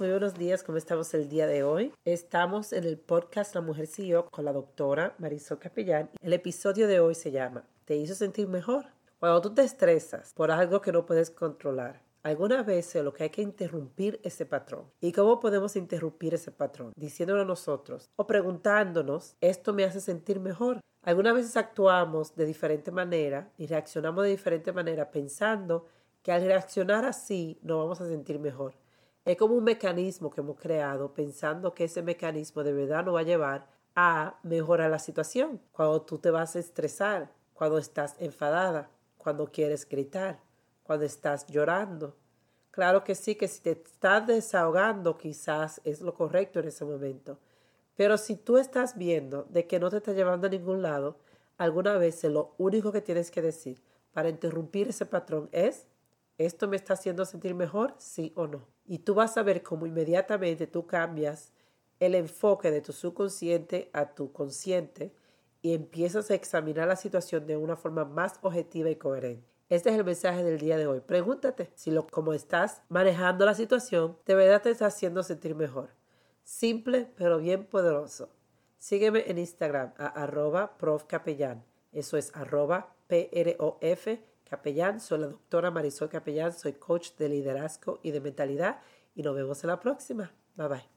Muy buenos días, ¿cómo estamos el día de hoy? Estamos en el podcast La Mujer Siguió con la doctora Marisol Capellán. El episodio de hoy se llama ¿Te hizo sentir mejor? Cuando tú te estresas por algo que no puedes controlar, alguna vez lo que hay que interrumpir ese patrón. ¿Y cómo podemos interrumpir ese patrón? Diciéndolo a nosotros o preguntándonos, ¿esto me hace sentir mejor? Algunas veces actuamos de diferente manera y reaccionamos de diferente manera pensando que al reaccionar así nos vamos a sentir mejor. Es como un mecanismo que hemos creado pensando que ese mecanismo de verdad nos va a llevar a mejorar la situación. Cuando tú te vas a estresar, cuando estás enfadada, cuando quieres gritar, cuando estás llorando. Claro que sí, que si te estás desahogando quizás es lo correcto en ese momento. Pero si tú estás viendo de que no te está llevando a ningún lado, alguna vez lo único que tienes que decir para interrumpir ese patrón es, ¿esto me está haciendo sentir mejor? Sí o no. Y tú vas a ver cómo inmediatamente tú cambias el enfoque de tu subconsciente a tu consciente y empiezas a examinar la situación de una forma más objetiva y coherente. Este es el mensaje del día de hoy. Pregúntate si lo como estás manejando la situación de verdad te está haciendo sentir mejor. Simple pero bien poderoso. Sígueme en Instagram a arroba profcapellán. Eso es arroba P-R-O-F Capellán, soy la doctora Marisol Capellán, soy coach de liderazgo y de mentalidad y nos vemos en la próxima. Bye bye.